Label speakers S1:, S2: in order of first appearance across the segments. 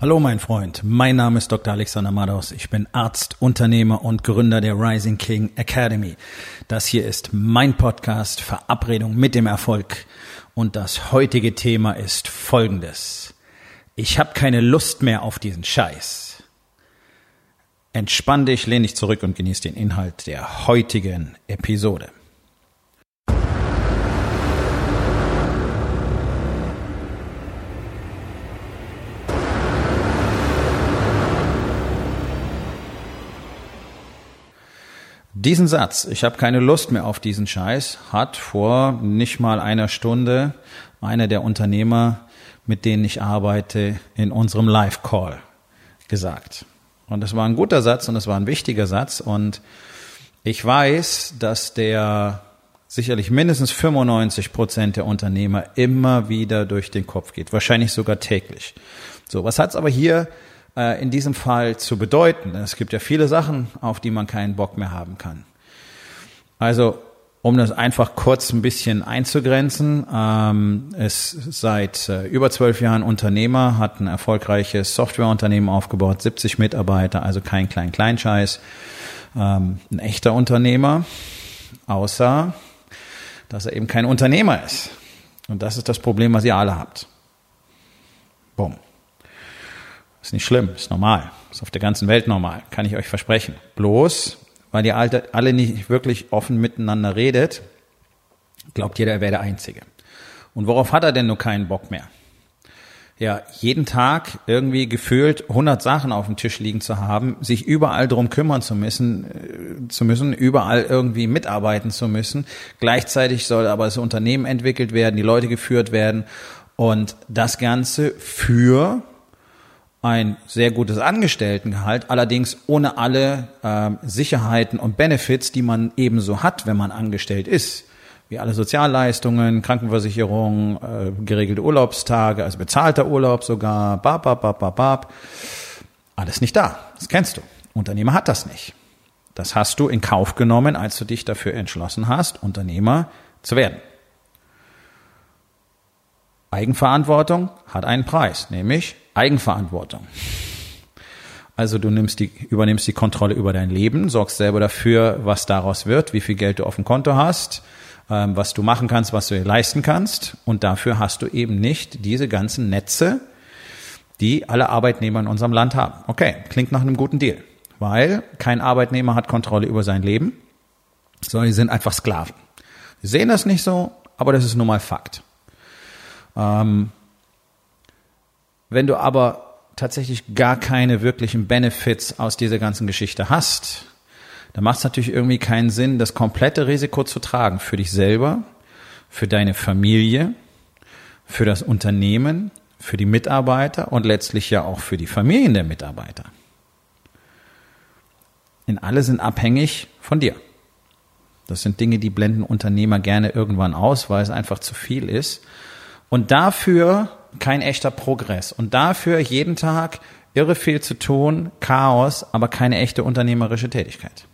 S1: Hallo mein Freund, mein Name ist Dr. Alexander Mados. Ich bin Arzt, Unternehmer und Gründer der Rising King Academy. Das hier ist mein Podcast Verabredung mit dem Erfolg und das heutige Thema ist folgendes. Ich habe keine Lust mehr auf diesen Scheiß. Entspann dich, lehn dich zurück und genieß den Inhalt der heutigen Episode. Diesen Satz, ich habe keine Lust mehr auf diesen Scheiß, hat vor nicht mal einer Stunde einer der Unternehmer, mit denen ich arbeite, in unserem Live-Call gesagt. Und das war ein guter Satz und das war ein wichtiger Satz. Und ich weiß, dass der sicherlich mindestens 95 Prozent der Unternehmer immer wieder durch den Kopf geht, wahrscheinlich sogar täglich. So, was hat's aber hier äh, in diesem Fall zu bedeuten. Es gibt ja viele Sachen, auf die man keinen Bock mehr haben kann. Also, um das einfach kurz ein bisschen einzugrenzen, ähm, ist seit äh, über zwölf Jahren Unternehmer, hat ein erfolgreiches Softwareunternehmen aufgebaut, 70 Mitarbeiter, also kein Klein-Kleinscheiß, ähm, ein echter Unternehmer, außer dass er eben kein Unternehmer ist. Und das ist das Problem, was ihr alle habt. Bumm. Ist nicht schlimm, ist normal. Ist auf der ganzen Welt normal, kann ich euch versprechen. Bloß, weil ihr alle nicht wirklich offen miteinander redet, glaubt jeder, er wäre der Einzige. Und worauf hat er denn nur keinen Bock mehr? Ja, jeden Tag irgendwie gefühlt 100 Sachen auf dem Tisch liegen zu haben, sich überall drum kümmern zu müssen, äh, zu müssen, überall irgendwie mitarbeiten zu müssen. Gleichzeitig soll aber das Unternehmen entwickelt werden, die Leute geführt werden und das Ganze für ein sehr gutes Angestelltengehalt, allerdings ohne alle äh, Sicherheiten und Benefits, die man ebenso hat, wenn man angestellt ist. Wie alle Sozialleistungen, Krankenversicherung, äh, geregelte Urlaubstage, also bezahlter Urlaub sogar, bab, bab, bab, bab, bab. Alles nicht da. Das kennst du. Unternehmer hat das nicht. Das hast du in Kauf genommen, als du dich dafür entschlossen hast, Unternehmer zu werden. Eigenverantwortung hat einen Preis, nämlich Eigenverantwortung. Also du nimmst die, übernimmst die Kontrolle über dein Leben, sorgst selber dafür, was daraus wird, wie viel Geld du auf dem Konto hast, ähm, was du machen kannst, was du dir leisten kannst. Und dafür hast du eben nicht diese ganzen Netze, die alle Arbeitnehmer in unserem Land haben. Okay, klingt nach einem guten Deal, weil kein Arbeitnehmer hat Kontrolle über sein Leben, sondern die sind einfach Sklaven. Sie sehen das nicht so, aber das ist nun mal Fakt. Ähm, wenn du aber tatsächlich gar keine wirklichen Benefits aus dieser ganzen Geschichte hast, dann macht es natürlich irgendwie keinen Sinn, das komplette Risiko zu tragen für dich selber, für deine Familie, für das Unternehmen, für die Mitarbeiter und letztlich ja auch für die Familien der Mitarbeiter. Denn alle sind abhängig von dir. Das sind Dinge, die blenden Unternehmer gerne irgendwann aus, weil es einfach zu viel ist. Und dafür kein echter Progress. Und dafür jeden Tag irre viel zu tun, Chaos, aber keine echte unternehmerische Tätigkeit.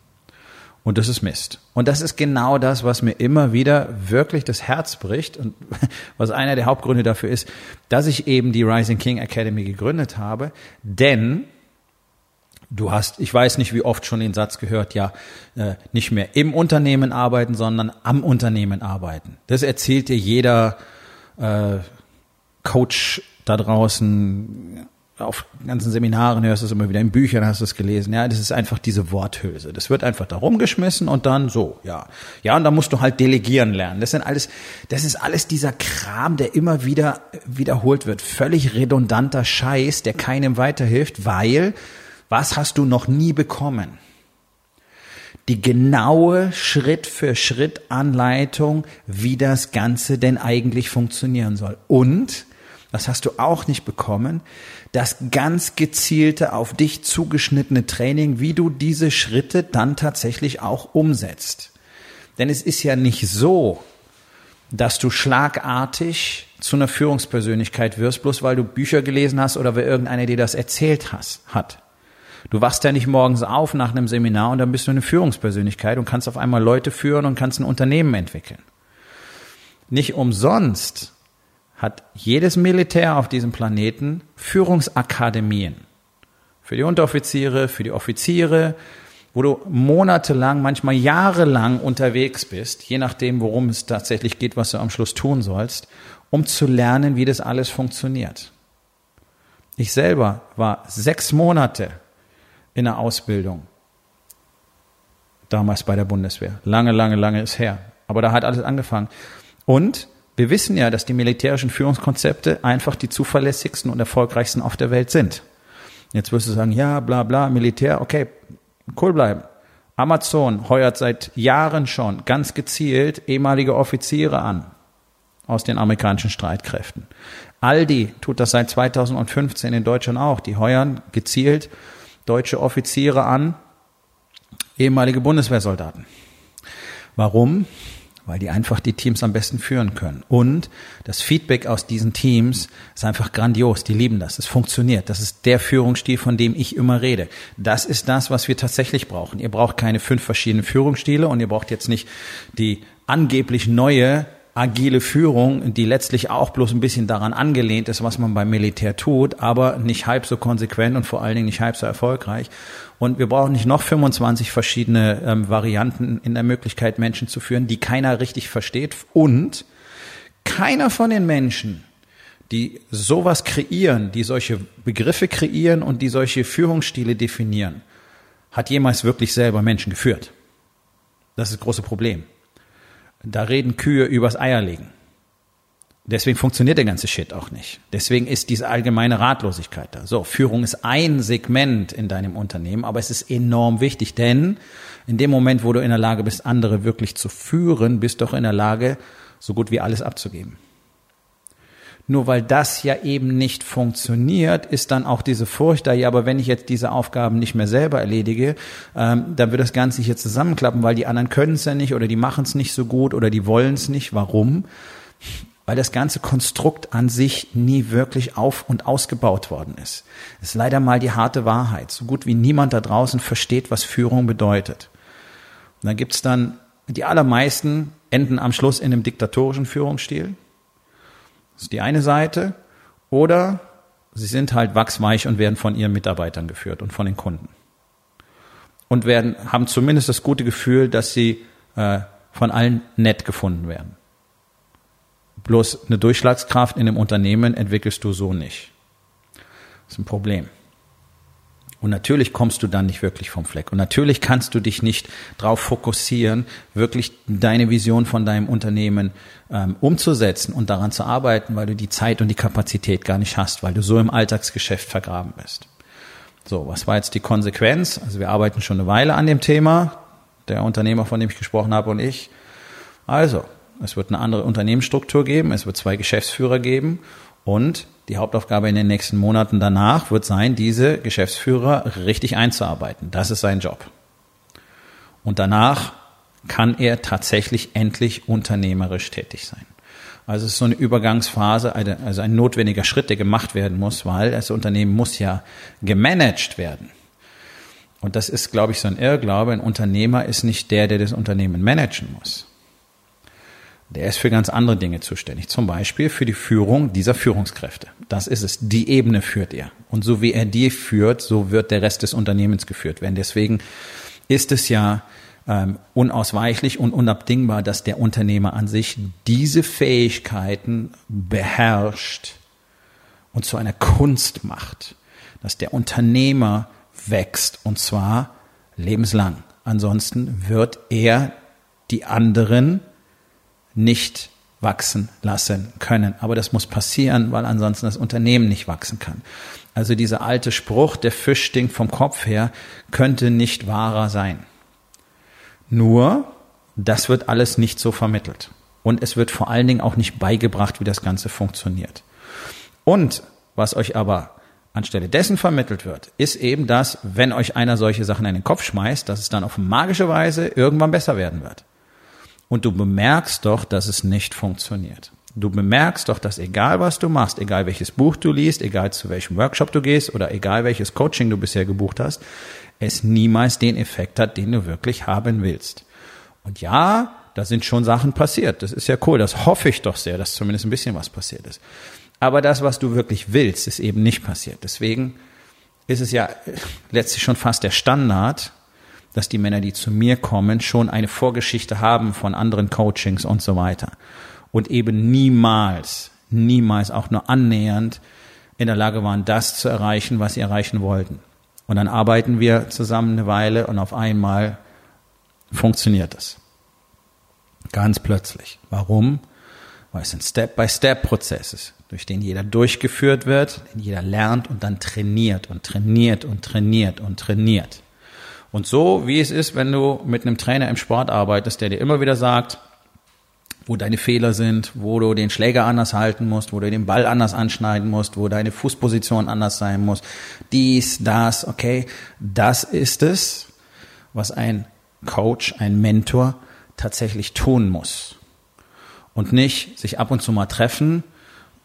S1: Und das ist Mist. Und das ist genau das, was mir immer wieder wirklich das Herz bricht und was einer der Hauptgründe dafür ist, dass ich eben die Rising King Academy gegründet habe. Denn du hast, ich weiß nicht, wie oft schon den Satz gehört, ja, äh, nicht mehr im Unternehmen arbeiten, sondern am Unternehmen arbeiten. Das erzählt dir jeder äh, Coach da draußen auf ganzen Seminaren hörst du es immer wieder, in Büchern hast du es gelesen, ja, das ist einfach diese Worthülse. Das wird einfach da rumgeschmissen und dann so, ja. Ja, und da musst du halt delegieren lernen. Das sind alles, das ist alles dieser Kram, der immer wieder wiederholt wird. Völlig redundanter Scheiß, der keinem weiterhilft, weil, was hast du noch nie bekommen? Die genaue Schritt für Schritt Anleitung, wie das Ganze denn eigentlich funktionieren soll. Und, das hast du auch nicht bekommen, das ganz gezielte, auf dich zugeschnittene Training, wie du diese Schritte dann tatsächlich auch umsetzt. Denn es ist ja nicht so, dass du schlagartig zu einer Führungspersönlichkeit wirst, bloß weil du Bücher gelesen hast oder weil irgendeiner dir das erzählt hast, hat. Du wachst ja nicht morgens auf nach einem Seminar und dann bist du eine Führungspersönlichkeit und kannst auf einmal Leute führen und kannst ein Unternehmen entwickeln. Nicht umsonst hat jedes Militär auf diesem Planeten Führungsakademien. Für die Unteroffiziere, für die Offiziere, wo du monatelang, manchmal jahrelang unterwegs bist, je nachdem, worum es tatsächlich geht, was du am Schluss tun sollst, um zu lernen, wie das alles funktioniert. Ich selber war sechs Monate in der Ausbildung, damals bei der Bundeswehr. Lange, lange, lange ist her. Aber da hat alles angefangen. Und wir wissen ja, dass die militärischen Führungskonzepte einfach die zuverlässigsten und erfolgreichsten auf der Welt sind. Jetzt wirst du sagen, ja, bla bla, Militär, okay, cool bleiben. Amazon heuert seit Jahren schon ganz gezielt ehemalige Offiziere an aus den amerikanischen Streitkräften. Aldi tut das seit 2015 in Deutschland auch. Die heuern gezielt deutsche Offiziere an, ehemalige Bundeswehrsoldaten. Warum? weil die einfach die Teams am besten führen können. Und das Feedback aus diesen Teams ist einfach grandios. Die lieben das. Es funktioniert. Das ist der Führungsstil, von dem ich immer rede. Das ist das, was wir tatsächlich brauchen. Ihr braucht keine fünf verschiedenen Führungsstile und ihr braucht jetzt nicht die angeblich neue agile Führung, die letztlich auch bloß ein bisschen daran angelehnt ist, was man beim Militär tut, aber nicht halb so konsequent und vor allen Dingen nicht halb so erfolgreich. Und wir brauchen nicht noch 25 verschiedene ähm, Varianten in der Möglichkeit, Menschen zu führen, die keiner richtig versteht. Und keiner von den Menschen, die sowas kreieren, die solche Begriffe kreieren und die solche Führungsstile definieren, hat jemals wirklich selber Menschen geführt. Das ist das große Problem. Da reden Kühe übers Eierlegen. Deswegen funktioniert der ganze Shit auch nicht. Deswegen ist diese allgemeine Ratlosigkeit da. So, Führung ist ein Segment in deinem Unternehmen, aber es ist enorm wichtig, denn in dem Moment, wo du in der Lage bist, andere wirklich zu führen, bist du auch in der Lage, so gut wie alles abzugeben. Nur weil das ja eben nicht funktioniert, ist dann auch diese Furcht da, ja, aber wenn ich jetzt diese Aufgaben nicht mehr selber erledige, ähm, dann wird das Ganze hier zusammenklappen, weil die anderen können es ja nicht oder die machen es nicht so gut oder die wollen es nicht. Warum? Weil das ganze Konstrukt an sich nie wirklich auf und ausgebaut worden ist. Das ist leider mal die harte Wahrheit. So gut wie niemand da draußen versteht, was Führung bedeutet. Und dann gibt's dann, die allermeisten enden am Schluss in einem diktatorischen Führungsstil das ist die eine Seite. Oder sie sind halt wachsweich und werden von ihren Mitarbeitern geführt und von den Kunden. Und werden, haben zumindest das gute Gefühl, dass sie äh, von allen nett gefunden werden. Bloß eine Durchschlagskraft in einem Unternehmen entwickelst du so nicht. Das ist ein Problem. Und natürlich kommst du dann nicht wirklich vom Fleck. Und natürlich kannst du dich nicht darauf fokussieren, wirklich deine Vision von deinem Unternehmen ähm, umzusetzen und daran zu arbeiten, weil du die Zeit und die Kapazität gar nicht hast, weil du so im Alltagsgeschäft vergraben bist. So, was war jetzt die Konsequenz? Also wir arbeiten schon eine Weile an dem Thema, der Unternehmer, von dem ich gesprochen habe und ich. Also, es wird eine andere Unternehmensstruktur geben, es wird zwei Geschäftsführer geben und die Hauptaufgabe in den nächsten Monaten danach wird sein, diese Geschäftsführer richtig einzuarbeiten. Das ist sein Job. Und danach kann er tatsächlich endlich unternehmerisch tätig sein. Also es ist so eine Übergangsphase, also ein notwendiger Schritt, der gemacht werden muss, weil das Unternehmen muss ja gemanagt werden. Und das ist, glaube ich, so ein Irrglaube. Ein Unternehmer ist nicht der, der das Unternehmen managen muss. Der ist für ganz andere Dinge zuständig. Zum Beispiel für die Führung dieser Führungskräfte. Das ist es. Die Ebene führt er. Und so wie er die führt, so wird der Rest des Unternehmens geführt werden. Deswegen ist es ja ähm, unausweichlich und unabdingbar, dass der Unternehmer an sich diese Fähigkeiten beherrscht und zu einer Kunst macht. Dass der Unternehmer wächst und zwar lebenslang. Ansonsten wird er die anderen nicht wachsen lassen können. Aber das muss passieren, weil ansonsten das Unternehmen nicht wachsen kann. Also dieser alte Spruch, der Fisch stinkt vom Kopf her, könnte nicht wahrer sein. Nur, das wird alles nicht so vermittelt. Und es wird vor allen Dingen auch nicht beigebracht, wie das Ganze funktioniert. Und was euch aber anstelle dessen vermittelt wird, ist eben das, wenn euch einer solche Sachen in den Kopf schmeißt, dass es dann auf magische Weise irgendwann besser werden wird. Und du bemerkst doch, dass es nicht funktioniert. Du bemerkst doch, dass egal was du machst, egal welches Buch du liest, egal zu welchem Workshop du gehst oder egal welches Coaching du bisher gebucht hast, es niemals den Effekt hat, den du wirklich haben willst. Und ja, da sind schon Sachen passiert. Das ist ja cool. Das hoffe ich doch sehr, dass zumindest ein bisschen was passiert ist. Aber das, was du wirklich willst, ist eben nicht passiert. Deswegen ist es ja letztlich schon fast der Standard, dass die Männer, die zu mir kommen, schon eine Vorgeschichte haben von anderen Coachings und so weiter. Und eben niemals, niemals auch nur annähernd in der Lage waren, das zu erreichen, was sie erreichen wollten. Und dann arbeiten wir zusammen eine Weile und auf einmal funktioniert es. Ganz plötzlich. Warum? Weil es ein Step-by-Step-Prozess ist, durch den jeder durchgeführt wird, den jeder lernt und dann trainiert und trainiert und trainiert und trainiert. Und so wie es ist, wenn du mit einem Trainer im Sport arbeitest, der dir immer wieder sagt, wo deine Fehler sind, wo du den Schläger anders halten musst, wo du den Ball anders anschneiden musst, wo deine Fußposition anders sein muss. Dies, das, okay. Das ist es, was ein Coach, ein Mentor tatsächlich tun muss. Und nicht sich ab und zu mal treffen,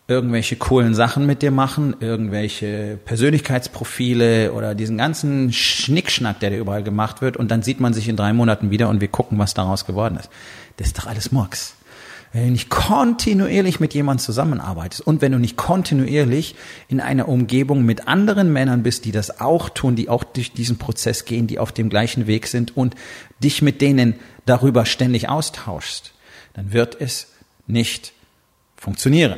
S1: irgendwelche coolen Sachen mit dir machen, irgendwelche Persönlichkeitsprofile oder diesen ganzen Schnickschnack, der dir überall gemacht wird und dann sieht man sich in drei Monaten wieder und wir gucken, was daraus geworden ist. Das ist doch alles Murks. Wenn du nicht kontinuierlich mit jemandem zusammenarbeitest und wenn du nicht kontinuierlich in einer Umgebung mit anderen Männern bist, die das auch tun, die auch durch diesen Prozess gehen, die auf dem gleichen Weg sind und dich mit denen darüber ständig austauschst, dann wird es nicht funktionieren.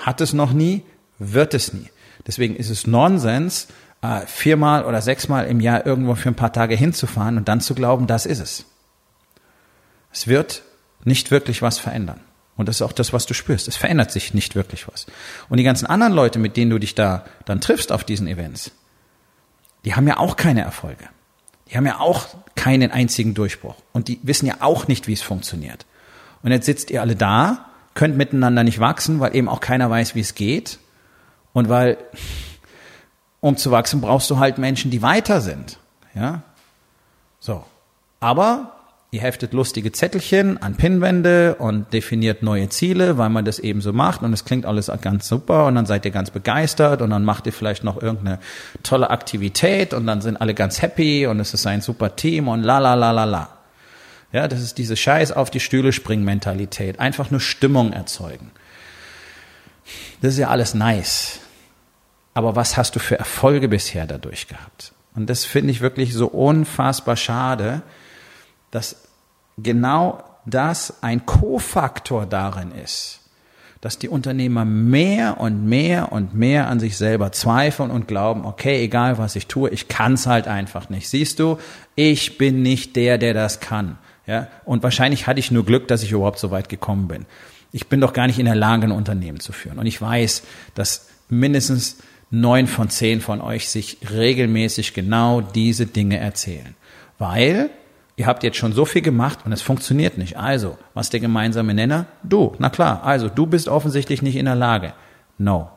S1: Hat es noch nie, wird es nie. Deswegen ist es Nonsens, äh, viermal oder sechsmal im Jahr irgendwo für ein paar Tage hinzufahren und dann zu glauben, das ist es. Es wird nicht wirklich was verändern. Und das ist auch das, was du spürst. Es verändert sich nicht wirklich was. Und die ganzen anderen Leute, mit denen du dich da dann triffst auf diesen Events, die haben ja auch keine Erfolge. Die haben ja auch keinen einzigen Durchbruch. Und die wissen ja auch nicht, wie es funktioniert. Und jetzt sitzt ihr alle da, könnt miteinander nicht wachsen, weil eben auch keiner weiß, wie es geht. Und weil, um zu wachsen, brauchst du halt Menschen, die weiter sind. Ja? So. Aber Ihr heftet lustige Zettelchen an Pinnwände und definiert neue Ziele, weil man das eben so macht und es klingt alles ganz super und dann seid ihr ganz begeistert und dann macht ihr vielleicht noch irgendeine tolle Aktivität und dann sind alle ganz happy und es ist ein super Team und la la la la la. Ja, das ist diese Scheiß auf die Stühle springen Mentalität. Einfach nur Stimmung erzeugen. Das ist ja alles nice. Aber was hast du für Erfolge bisher dadurch gehabt? Und das finde ich wirklich so unfassbar schade, dass genau das ein Kofaktor darin ist, dass die Unternehmer mehr und mehr und mehr an sich selber zweifeln und glauben, okay, egal was ich tue, ich kann es halt einfach nicht. Siehst du, ich bin nicht der, der das kann. Ja? Und wahrscheinlich hatte ich nur Glück, dass ich überhaupt so weit gekommen bin. Ich bin doch gar nicht in der Lage, ein Unternehmen zu führen. Und ich weiß, dass mindestens neun von zehn von euch sich regelmäßig genau diese Dinge erzählen. Weil ihr habt jetzt schon so viel gemacht und es funktioniert nicht. Also, was der gemeinsame Nenner? Du, na klar, also du bist offensichtlich nicht in der Lage. No.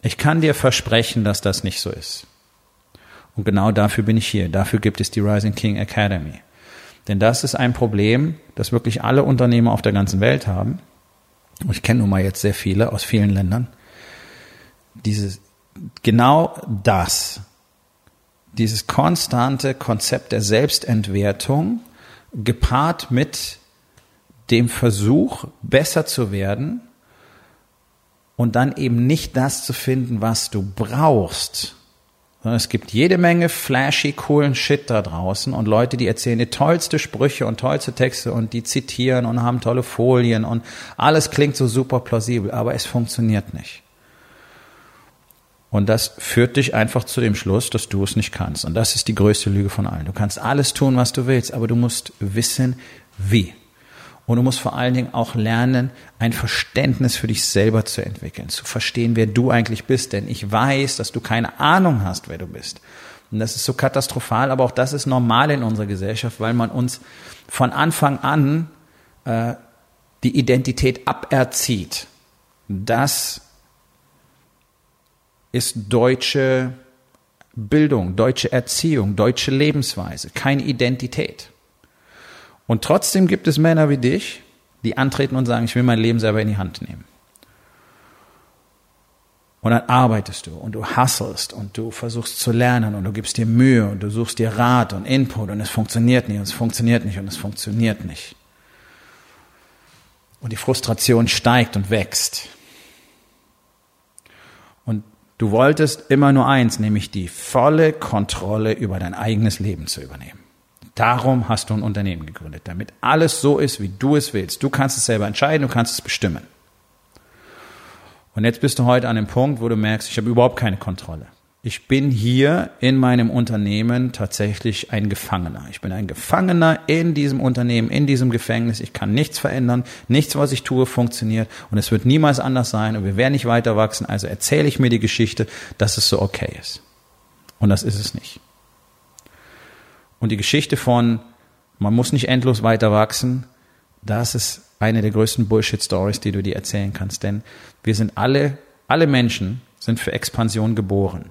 S1: Ich kann dir versprechen, dass das nicht so ist. Und genau dafür bin ich hier. Dafür gibt es die Rising King Academy. Denn das ist ein Problem, das wirklich alle Unternehmer auf der ganzen Welt haben. Ich kenne nun mal jetzt sehr viele aus vielen Ländern. Dieses, genau das dieses konstante Konzept der Selbstentwertung gepaart mit dem Versuch, besser zu werden und dann eben nicht das zu finden, was du brauchst. Es gibt jede Menge flashy, coolen Shit da draußen und Leute, die erzählen die tollste Sprüche und tollste Texte und die zitieren und haben tolle Folien und alles klingt so super plausibel, aber es funktioniert nicht. Und das führt dich einfach zu dem Schluss, dass du es nicht kannst. Und das ist die größte Lüge von allen. Du kannst alles tun, was du willst, aber du musst wissen, wie. Und du musst vor allen Dingen auch lernen, ein Verständnis für dich selber zu entwickeln, zu verstehen, wer du eigentlich bist. Denn ich weiß, dass du keine Ahnung hast, wer du bist. Und das ist so katastrophal, aber auch das ist normal in unserer Gesellschaft, weil man uns von Anfang an äh, die Identität aberzieht. Das ist deutsche Bildung, deutsche Erziehung, deutsche Lebensweise, keine Identität. Und trotzdem gibt es Männer wie dich, die antreten und sagen, ich will mein Leben selber in die Hand nehmen. Und dann arbeitest du und du hustlest und du versuchst zu lernen und du gibst dir Mühe und du suchst dir Rat und Input und es funktioniert nicht und es funktioniert nicht und es funktioniert nicht. Und die Frustration steigt und wächst. Und du wolltest immer nur eins, nämlich die volle Kontrolle über dein eigenes Leben zu übernehmen. Darum hast du ein Unternehmen gegründet, damit alles so ist, wie du es willst. Du kannst es selber entscheiden, du kannst es bestimmen. Und jetzt bist du heute an dem Punkt, wo du merkst, ich habe überhaupt keine Kontrolle. Ich bin hier in meinem Unternehmen tatsächlich ein Gefangener. Ich bin ein Gefangener in diesem Unternehmen, in diesem Gefängnis. Ich kann nichts verändern. Nichts, was ich tue, funktioniert. Und es wird niemals anders sein. Und wir werden nicht weiter wachsen. Also erzähle ich mir die Geschichte, dass es so okay ist. Und das ist es nicht. Und die Geschichte von, man muss nicht endlos weiter wachsen, das ist eine der größten Bullshit-Stories, die du dir erzählen kannst. Denn wir sind alle, alle Menschen sind für Expansion geboren.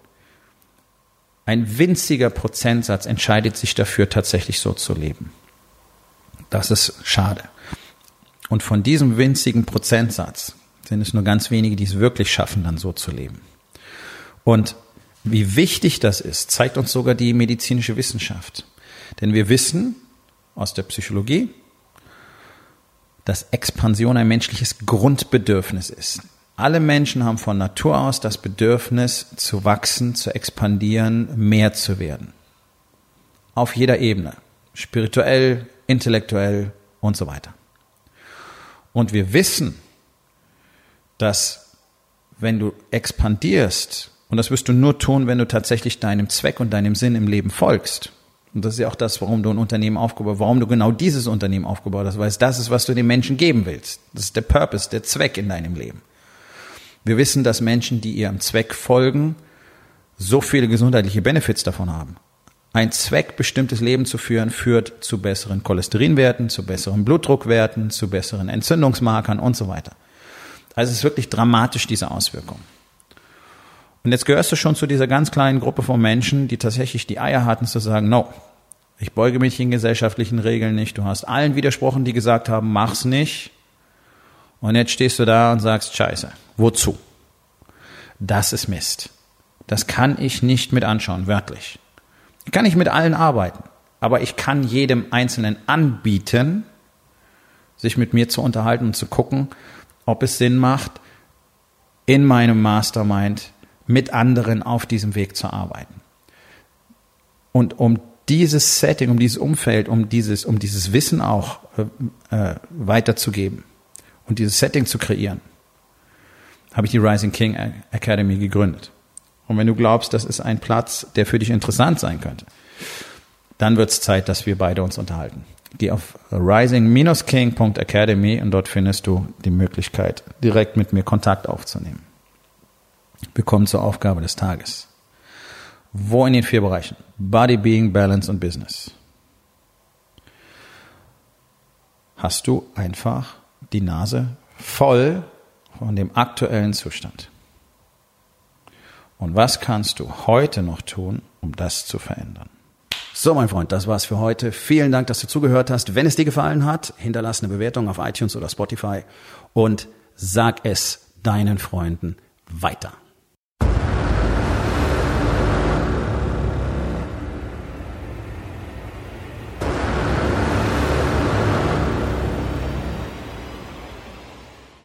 S1: Ein winziger Prozentsatz entscheidet sich dafür, tatsächlich so zu leben. Das ist schade. Und von diesem winzigen Prozentsatz sind es nur ganz wenige, die es wirklich schaffen, dann so zu leben. Und wie wichtig das ist, zeigt uns sogar die medizinische Wissenschaft. Denn wir wissen aus der Psychologie, dass Expansion ein menschliches Grundbedürfnis ist. Alle Menschen haben von Natur aus das Bedürfnis zu wachsen, zu expandieren, mehr zu werden. Auf jeder Ebene. Spirituell, intellektuell und so weiter. Und wir wissen, dass wenn du expandierst, und das wirst du nur tun, wenn du tatsächlich deinem Zweck und deinem Sinn im Leben folgst. Und das ist ja auch das, warum du ein Unternehmen aufgebaut hast, warum du genau dieses Unternehmen aufgebaut hast, weil es das ist, was du den Menschen geben willst. Das ist der Purpose, der Zweck in deinem Leben. Wir wissen, dass Menschen, die ihrem Zweck folgen, so viele gesundheitliche Benefits davon haben. Ein zweckbestimmtes Leben zu führen, führt zu besseren Cholesterinwerten, zu besseren Blutdruckwerten, zu besseren Entzündungsmarkern und so weiter. Also es ist wirklich dramatisch, diese Auswirkungen. Und jetzt gehörst du schon zu dieser ganz kleinen Gruppe von Menschen, die tatsächlich die Eier hatten zu sagen, no, ich beuge mich in gesellschaftlichen Regeln nicht. Du hast allen widersprochen, die gesagt haben, mach's nicht. Und jetzt stehst du da und sagst, scheiße, wozu? Das ist Mist. Das kann ich nicht mit anschauen, wörtlich. Ich kann nicht mit allen arbeiten, aber ich kann jedem Einzelnen anbieten, sich mit mir zu unterhalten und zu gucken, ob es Sinn macht, in meinem Mastermind mit anderen auf diesem Weg zu arbeiten. Und um dieses Setting, um dieses Umfeld, um dieses, um dieses Wissen auch äh, äh weiterzugeben, und dieses Setting zu kreieren, habe ich die Rising King Academy gegründet. Und wenn du glaubst, das ist ein Platz, der für dich interessant sein könnte, dann wird es Zeit, dass wir beide uns unterhalten. Geh auf rising-king.academy und dort findest du die Möglichkeit, direkt mit mir Kontakt aufzunehmen. Wir kommen zur Aufgabe des Tages. Wo in den vier Bereichen? Body, Being, Balance und Business. Hast du einfach die Nase voll von dem aktuellen Zustand. Und was kannst du heute noch tun, um das zu verändern? So, mein Freund, das war's für heute. Vielen Dank, dass du zugehört hast. Wenn es dir gefallen hat, hinterlass eine Bewertung auf iTunes oder Spotify und sag es deinen Freunden weiter.